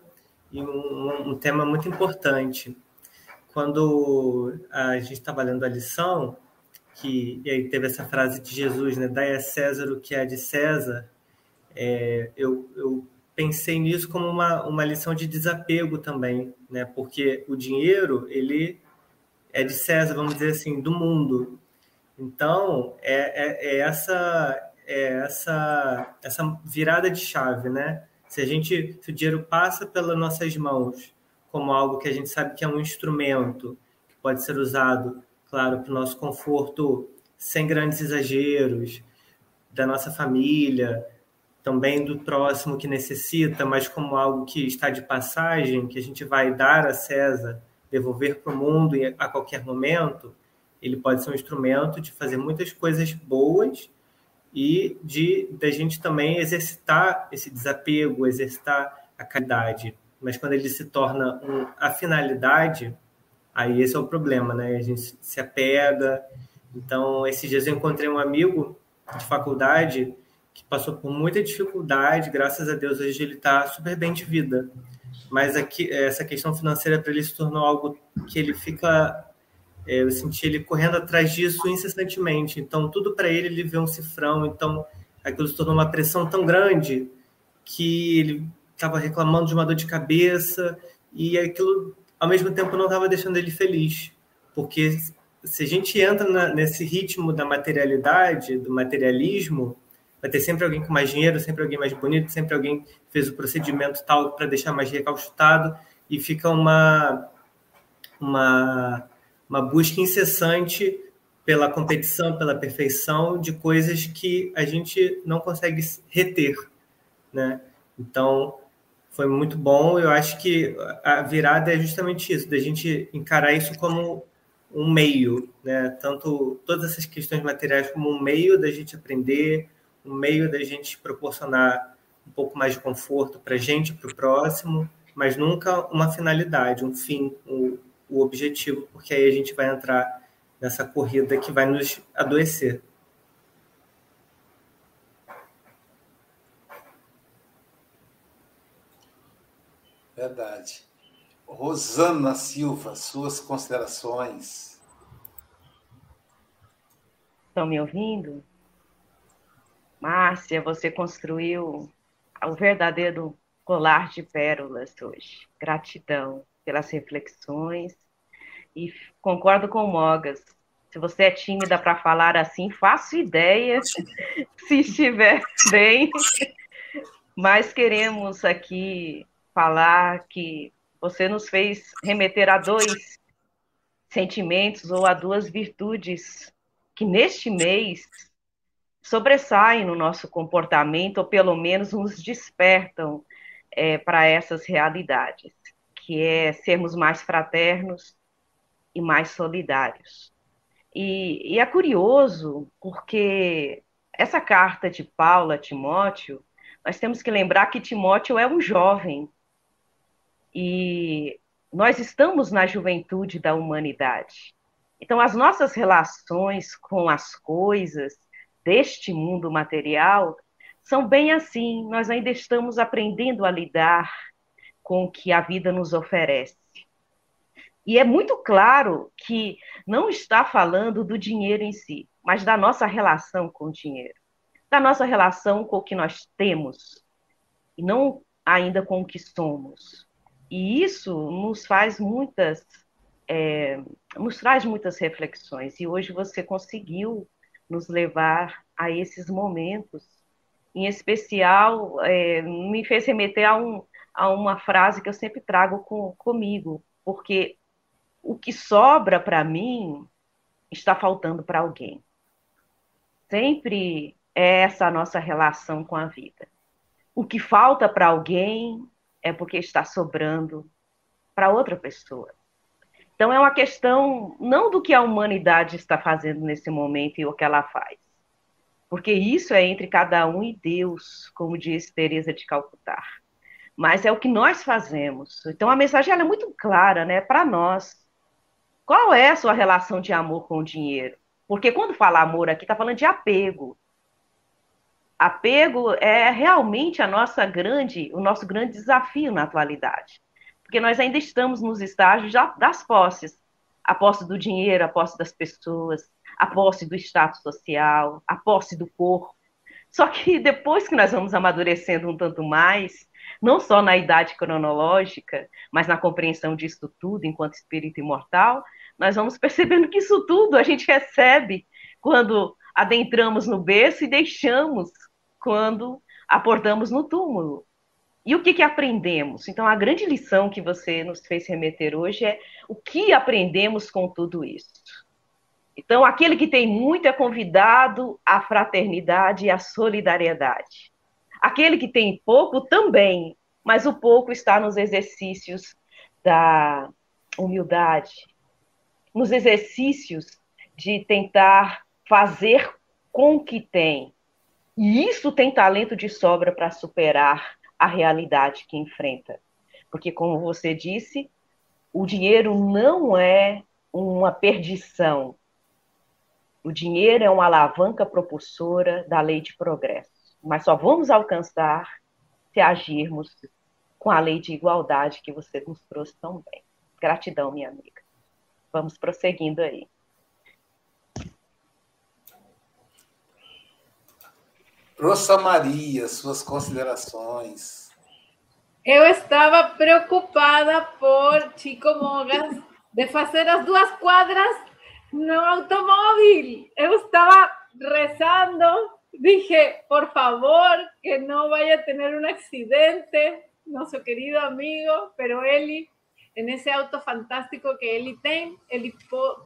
e um, um tema muito importante. Quando a gente estava lendo a lição, que e aí teve essa frase de Jesus, né? Dai a César o que é de César. É, eu, eu pensei nisso como uma, uma lição de desapego também, né? Porque o dinheiro ele é de César, vamos dizer assim, do mundo. Então é, é, é essa é essa, essa virada de chave, né? Se a gente, se o dinheiro passa pelas nossas mãos como algo que a gente sabe que é um instrumento que pode ser usado, claro, para o nosso conforto, sem grandes exageros, da nossa família, também do próximo que necessita, mas como algo que está de passagem, que a gente vai dar a César, devolver para o mundo a qualquer momento, ele pode ser um instrumento de fazer muitas coisas boas e de da gente também exercitar esse desapego, exercitar a caridade. Mas quando ele se torna um, a finalidade, aí esse é o problema, né? A gente se apega. Então, esses dias eu encontrei um amigo de faculdade que passou por muita dificuldade, graças a Deus hoje ele está super bem de vida. Mas aqui, essa questão financeira para ele se tornou algo que ele fica eu senti ele correndo atrás disso incessantemente. Então, tudo para ele, ele vê um cifrão. Então, aquilo se tornou uma pressão tão grande que ele estava reclamando de uma dor de cabeça e aquilo, ao mesmo tempo, não estava deixando ele feliz. Porque se a gente entra na, nesse ritmo da materialidade, do materialismo, vai ter sempre alguém com mais dinheiro, sempre alguém mais bonito, sempre alguém fez o procedimento tal para deixar mais recalchutado e fica uma, uma, uma busca incessante pela competição, pela perfeição de coisas que a gente não consegue reter, né? Então, foi muito bom. Eu acho que a virada é justamente isso, da gente encarar isso como um meio, né? Tanto todas essas questões materiais como um meio da gente aprender, um meio da gente proporcionar um pouco mais de conforto para a gente, para o próximo, mas nunca uma finalidade, um fim, o, o objetivo, porque aí a gente vai entrar nessa corrida que vai nos adoecer. Verdade. Rosana Silva, suas considerações. Estão me ouvindo? Márcia, você construiu o verdadeiro colar de pérolas hoje. Gratidão pelas reflexões e concordo com o Mogas. Se você é tímida para falar assim, faço ideia se estiver bem. Mas queremos aqui falar que você nos fez remeter a dois sentimentos ou a duas virtudes que neste mês sobressaem no nosso comportamento, ou pelo menos nos despertam é, para essas realidades, que é sermos mais fraternos e mais solidários. E, e é curioso, porque essa carta de Paulo a Timóteo, nós temos que lembrar que Timóteo é um jovem, e nós estamos na juventude da humanidade. Então, as nossas relações com as coisas deste mundo material são bem assim. Nós ainda estamos aprendendo a lidar com o que a vida nos oferece. E é muito claro que não está falando do dinheiro em si, mas da nossa relação com o dinheiro, da nossa relação com o que nós temos, e não ainda com o que somos. E isso nos faz muitas, é, nos traz muitas reflexões. E hoje você conseguiu nos levar a esses momentos. Em especial, é, me fez remeter a, um, a uma frase que eu sempre trago com, comigo, porque o que sobra para mim está faltando para alguém. Sempre é essa a nossa relação com a vida. O que falta para alguém é porque está sobrando para outra pessoa. Então é uma questão não do que a humanidade está fazendo nesse momento e o que ela faz, porque isso é entre cada um e Deus, como diz Teresa de Calcutá. Mas é o que nós fazemos. Então a mensagem é muito clara, né, para nós. Qual é a sua relação de amor com o dinheiro? Porque quando fala amor aqui, está falando de apego apego é realmente a nossa grande, o nosso grande desafio na atualidade. Porque nós ainda estamos nos estágios das posses. A posse do dinheiro, a posse das pessoas, a posse do status social, a posse do corpo. Só que depois que nós vamos amadurecendo um tanto mais, não só na idade cronológica, mas na compreensão disso tudo enquanto espírito imortal, nós vamos percebendo que isso tudo a gente recebe quando adentramos no berço e deixamos quando abordamos no túmulo. E o que, que aprendemos? Então, a grande lição que você nos fez remeter hoje é o que aprendemos com tudo isso. Então, aquele que tem muito é convidado à fraternidade e à solidariedade. Aquele que tem pouco também, mas o pouco está nos exercícios da humildade, nos exercícios de tentar fazer com o que tem, e isso tem talento de sobra para superar a realidade que enfrenta. Porque, como você disse, o dinheiro não é uma perdição. O dinheiro é uma alavanca propulsora da lei de progresso. Mas só vamos alcançar se agirmos com a lei de igualdade que você nos trouxe tão bem. Gratidão, minha amiga. Vamos prosseguindo aí. Rosa Maria, suas considerações. Eu estava preocupada por Chico Mogas de fazer as duas quadras no automóvel. Eu estava rezando dije, por favor, que no vaya a tener un accidente, nuestro querido amigo, pero Eli, en ese auto fantástico que Eli tiene, Eli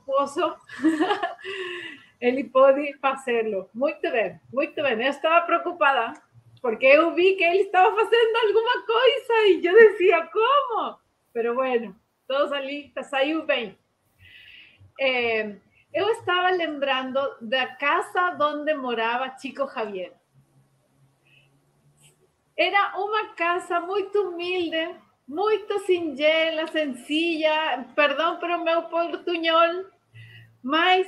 pozo, Eli puede hacerlo. Muy bien, muy bien. Yo estaba preocupada porque yo vi que él estaba haciendo alguna cosa y yo decía, ¿cómo? Pero bueno, todo salió, salió bien. Eh, yo estaba lembrando la casa donde moraba Chico Javier. Era una casa muy humilde, muy singela, sencilla, perdón pero meu portuñol, mas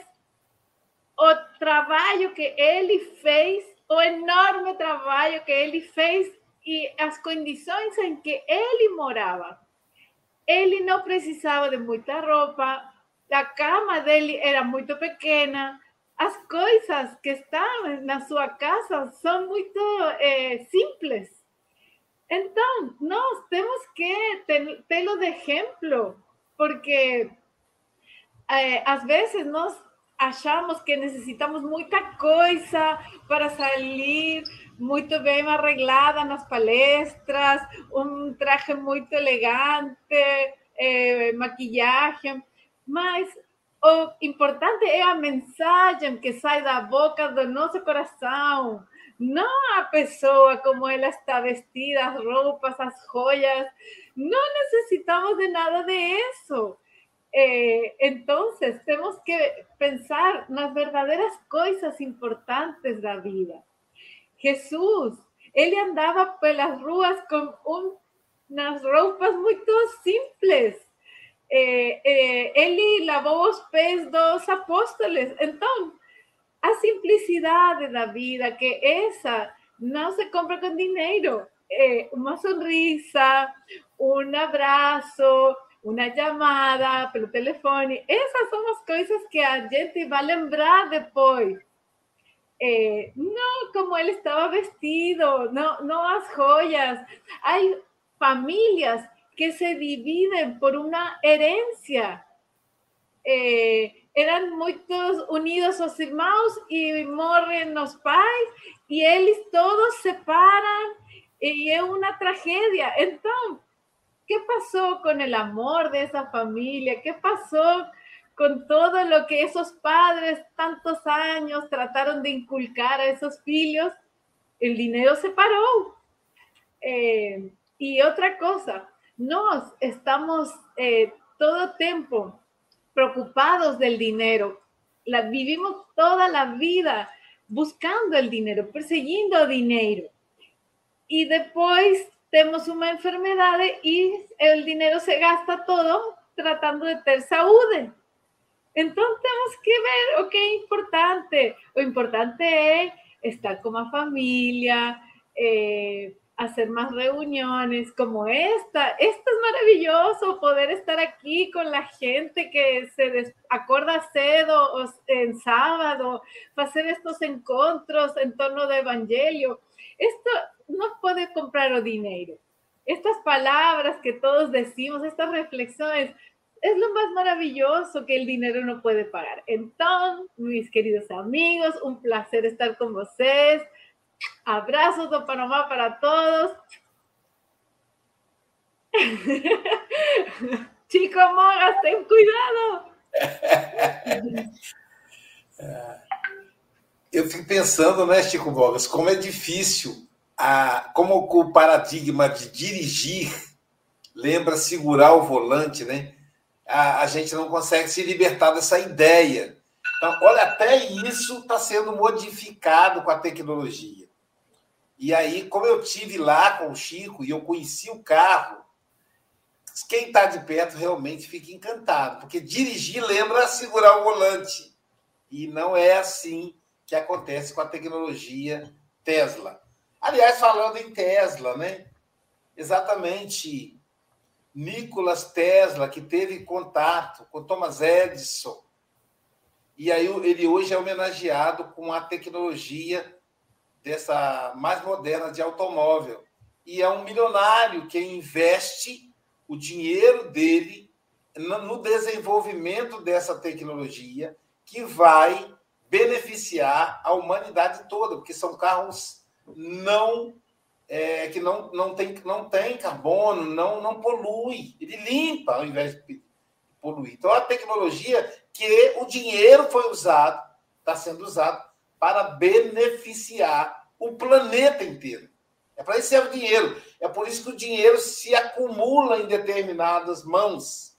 o trabalho que ele fez, o enorme trabalho que ele fez e as condições em que ele morava. Ele não precisava de muita roupa, a cama dele era muito pequena, as coisas que estão na sua casa são muito eh, simples. Então, nós temos que tê-lo de exemplo, porque eh, às vezes nós achamos que necessitamos muita coisa para sair muito bem arreglada nas palestras, um traje muito elegante, eh, maquiagem, mas o importante é a mensagem que sai da boca do nosso coração, não a pessoa como ela está vestida, as roupas, as joias. Não necessitamos de nada de isso. Eh, entonces, tenemos que pensar las verdaderas cosas importantes de la vida. Jesús, él andaba por las ruas con unas ropas muy simples. Eh, eh, él lavó los pies dos apóstoles. Entonces, a simplicidad de la vida, que esa no se compra con dinero. una sonrisa, un abrazo, una llamada pelo telefone. Essas são as coisas que a gente vai lembrar depois. Eh, não como ele estava vestido, não, não as joias. Há famílias que se dividem por uma herência. Eh, eram muitos unidos os irmãos e morrem os pais e eles todos se separam e é uma tragédia. Então, ¿Qué pasó con el amor de esa familia? ¿Qué pasó con todo lo que esos padres tantos años trataron de inculcar a esos hijos? El dinero se paró. Eh, y otra cosa, nos estamos eh, todo tiempo preocupados del dinero. La, vivimos toda la vida buscando el dinero, persiguiendo dinero. Y después tenemos una enfermedad y el dinero se gasta todo tratando de tener salud. Entonces tenemos que ver o qué importante. Lo importante es estar con la familia, eh, hacer más reuniones como esta. Esto es maravilloso, poder estar aquí con la gente que se acorda cedo en sábado, hacer estos encuentros en torno de evangelio. Esto no puede comprar o dinero. Estas palabras que todos decimos, estas reflexiones, es lo más maravilloso que el dinero no puede pagar. Entonces, mis queridos amigos, un placer estar con ustedes. Abrazos de Panamá para todos. Chico Mogas, ten cuidado. Eu fico pensando, né, Chico Mogas, como é difícil a, como o paradigma de dirigir lembra segurar o volante, né? A, a gente não consegue se libertar dessa ideia. Então, olha, até isso está sendo modificado com a tecnologia. E aí, como eu tive lá com o Chico e eu conheci o carro, quem está de perto realmente fica encantado, porque dirigir lembra segurar o volante. E não é assim que acontece com a tecnologia Tesla. Aliás, falando em Tesla, né? Exatamente. Nicolas Tesla, que teve contato com Thomas Edison. E aí ele hoje é homenageado com a tecnologia dessa mais moderna de automóvel. E é um milionário que investe o dinheiro dele no desenvolvimento dessa tecnologia que vai beneficiar a humanidade toda, porque são carros não é, que não, não, tem, não tem carbono, não, não polui, ele limpa ao invés de poluir. Então, a tecnologia que o dinheiro foi usado, está sendo usado para beneficiar o planeta inteiro. É para isso que serve o dinheiro. É por isso que o dinheiro se acumula em determinadas mãos,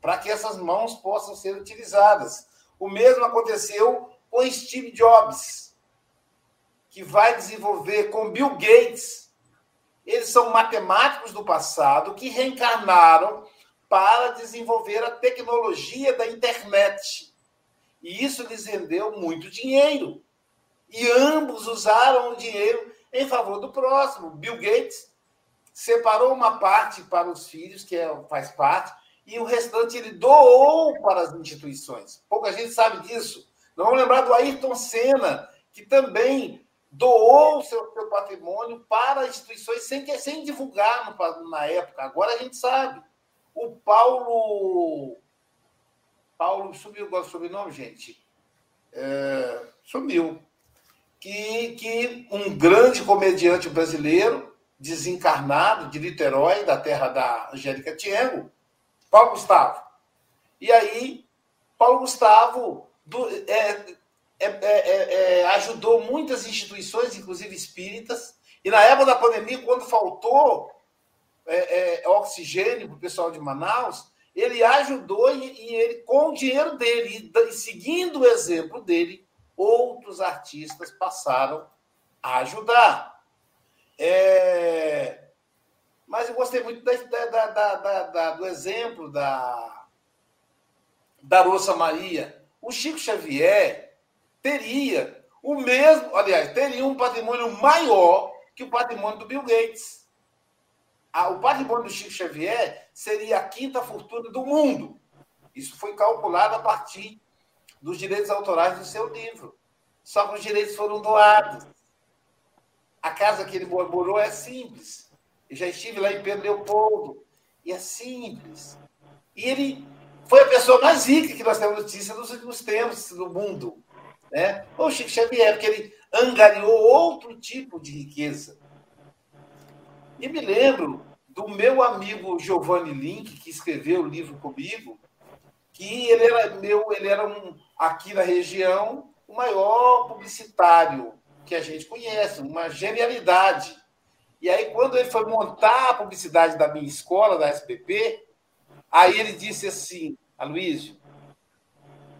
para que essas mãos possam ser utilizadas. O mesmo aconteceu com Steve Jobs, que vai desenvolver com Bill Gates. Eles são matemáticos do passado que reencarnaram para desenvolver a tecnologia da internet. E isso lhes rendeu muito dinheiro. E ambos usaram o dinheiro em favor do próximo. Bill Gates separou uma parte para os filhos, que é, faz parte, e o restante ele doou para as instituições. Pouca gente sabe disso. Não vamos lembrar do Ayrton Senna, que também doou o seu, seu patrimônio para instituições sem, sem divulgar no, na época. Agora a gente sabe. O Paulo. Paulo sumiu agora o sobrenome, gente. É, sumiu que, que um grande comediante brasileiro, desencarnado, de Niterói, da terra da Angélica Tiengo, Paulo Gustavo. E aí, Paulo Gustavo do, é, é, é, é, ajudou muitas instituições, inclusive espíritas, e na época da pandemia, quando faltou é, é, oxigênio para o pessoal de Manaus, ele ajudou e, e, ele, com o dinheiro dele, e, seguindo o exemplo dele, outros artistas passaram a ajudar. É... Mas eu gostei muito da, da, da, do exemplo da, da Rosa Maria. O Chico Xavier teria o mesmo, aliás, teria um patrimônio maior que o patrimônio do Bill Gates. O patrimônio do Chico Xavier seria a quinta fortuna do mundo. Isso foi calculado a partir dos direitos autorais do seu livro. Só que os direitos foram doados. A casa que ele morou é simples. Eu já estive lá em Pedro Leopoldo. E é simples. E ele foi a pessoa mais rica que nós temos notícia nos últimos tempos no mundo. Né? O Chico Xavier, porque ele angariou outro tipo de riqueza. E me lembro do meu amigo Giovanni Link, que escreveu o livro comigo, que ele era meu, ele era um aqui na região, o maior publicitário que a gente conhece, uma genialidade. E aí, quando ele foi montar a publicidade da minha escola, da SPP, aí ele disse assim, Aloysio,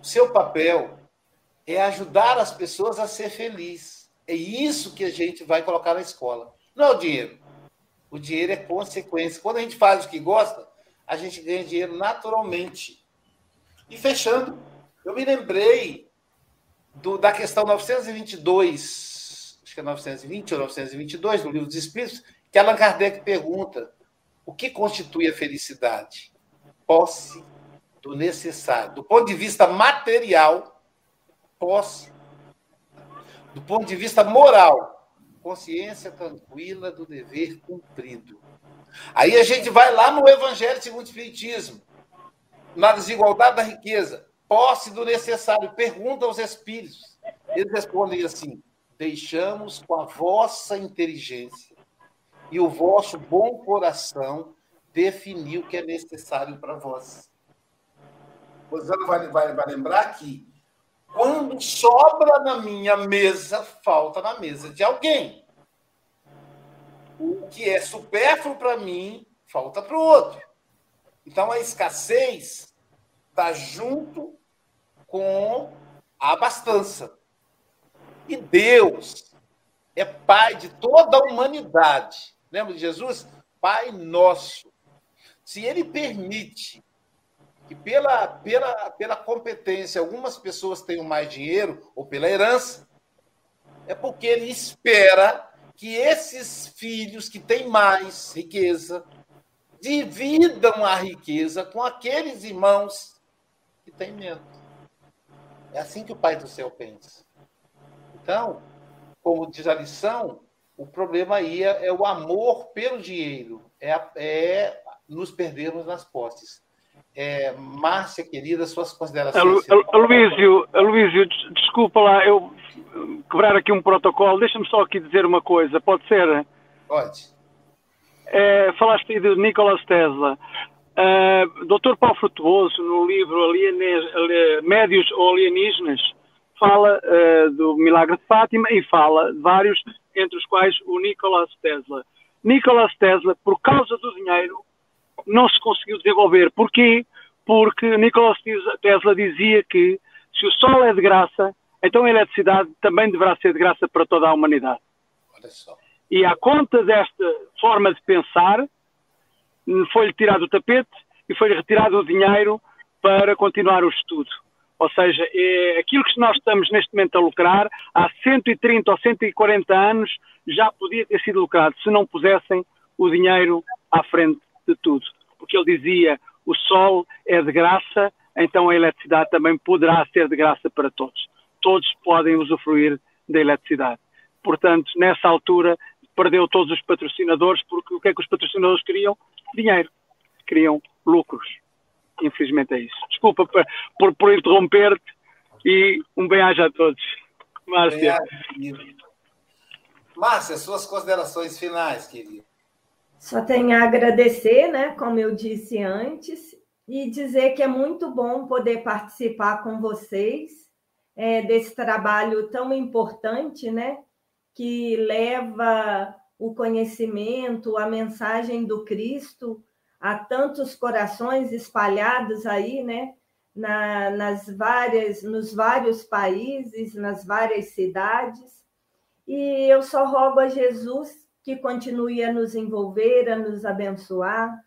o seu papel é ajudar as pessoas a ser felizes. É isso que a gente vai colocar na escola. Não é o dinheiro. O dinheiro é consequência. Quando a gente faz o que gosta, a gente ganha dinheiro naturalmente. E fechando, eu me lembrei do, da questão 922, acho que é 920 ou 922 do Livro dos Espíritos, que Allan Kardec pergunta: o que constitui a felicidade? Posse do necessário. Do ponto de vista material, posse. Do ponto de vista moral, consciência tranquila do dever cumprido. Aí a gente vai lá no Evangelho segundo o Espiritismo, na desigualdade da riqueza posse do necessário. Pergunta aos espíritos. Eles respondem assim: deixamos com a vossa inteligência e o vosso bom coração definir o que é necessário para vós. Rosana vai, vai, vai lembrar que quando sobra na minha mesa, falta na mesa de alguém. O que é supérfluo para mim, falta para o outro. Então a escassez está junto com a abastança. E Deus é Pai de toda a humanidade. Lembra de Jesus? Pai nosso. Se ele permite que pela, pela, pela competência algumas pessoas tenham mais dinheiro, ou pela herança, é porque ele espera que esses filhos que têm mais riqueza dividam a riqueza com aqueles irmãos que têm menos. É assim que o Pai do Céu pensa. Então, como diz a lição, o problema aí é, é o amor pelo dinheiro, é, é nos perdermos nas posses. É, Márcia, querida, suas considerações. Aloísio, Aloísio, desculpa lá, eu quebrar aqui um protocolo, deixa-me só aqui dizer uma coisa, pode ser? Pode. É, falaste aí de Nikola Tesla. Uh, Dr. Paulo Frutuoso, no livro Alienes, Médios ou Alienígenas, fala uh, do milagre de Fátima e fala de vários, entre os quais o Nikola Tesla. Nikola Tesla, por causa do dinheiro, não se conseguiu desenvolver. Porquê? Porque Nikola Tesla dizia que se o Sol é de graça, então a eletricidade também deverá ser de graça para toda a humanidade. E à conta desta forma de pensar, foi-lhe tirado o tapete e foi-lhe retirado o dinheiro para continuar o estudo. Ou seja, é aquilo que nós estamos neste momento a lucrar, há 130 ou 140 anos já podia ter sido lucrado se não pusessem o dinheiro à frente de tudo. Porque ele dizia: o sol é de graça, então a eletricidade também poderá ser de graça para todos. Todos podem usufruir da eletricidade. Portanto, nessa altura, perdeu todos os patrocinadores, porque o que é que os patrocinadores queriam? Dinheiro. Queriam lucros. Infelizmente é isso. Desculpa por, por, interromper-te e um bem-aja a todos. Márcia. Márcia, suas considerações finais, querida. Só tenho a agradecer, né, como eu disse antes, e dizer que é muito bom poder participar com vocês é, desse trabalho tão importante, né, que leva o conhecimento, a mensagem do Cristo a tantos corações espalhados aí, né, na, nas várias, nos vários países, nas várias cidades. E eu só rogo a Jesus que continue a nos envolver, a nos abençoar,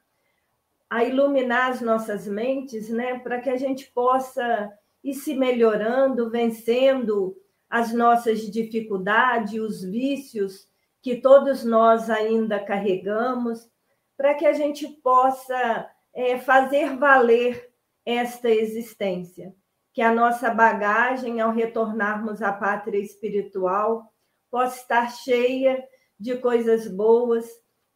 a iluminar as nossas mentes, né, para que a gente possa ir se melhorando, vencendo as nossas dificuldades, os vícios que todos nós ainda carregamos, para que a gente possa é, fazer valer esta existência, que a nossa bagagem, ao retornarmos à pátria espiritual, possa estar cheia de coisas boas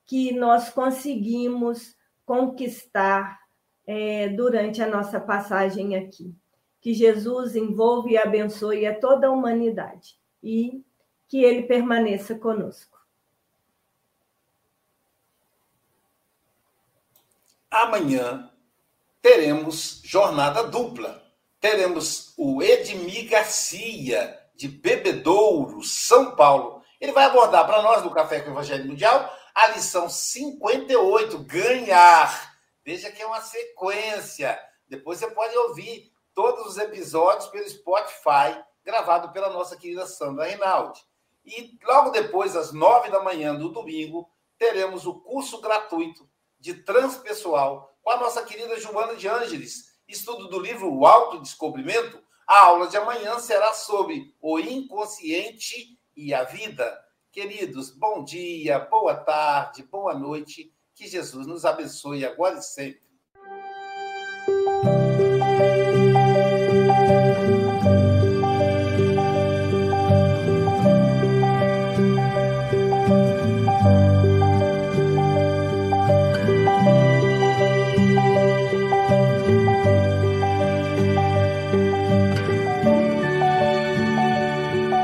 que nós conseguimos conquistar é, durante a nossa passagem aqui. Que Jesus envolva e abençoe a toda a humanidade e que ele permaneça conosco. Amanhã teremos jornada dupla. Teremos o Edmir Garcia, de Bebedouro, São Paulo. Ele vai abordar para nós, do Café com o Evangelho Mundial, a lição 58, ganhar. Veja que é uma sequência. Depois você pode ouvir todos os episódios pelo Spotify, gravado pela nossa querida Sandra Reinaldi. E logo depois, às nove da manhã do domingo, teremos o curso gratuito de transpessoal com a nossa querida Joana de Ângeles, estudo do livro O Autodescobrimento. A aula de amanhã será sobre o inconsciente e a vida. Queridos, bom dia, boa tarde, boa noite. Que Jesus nos abençoe agora e sempre.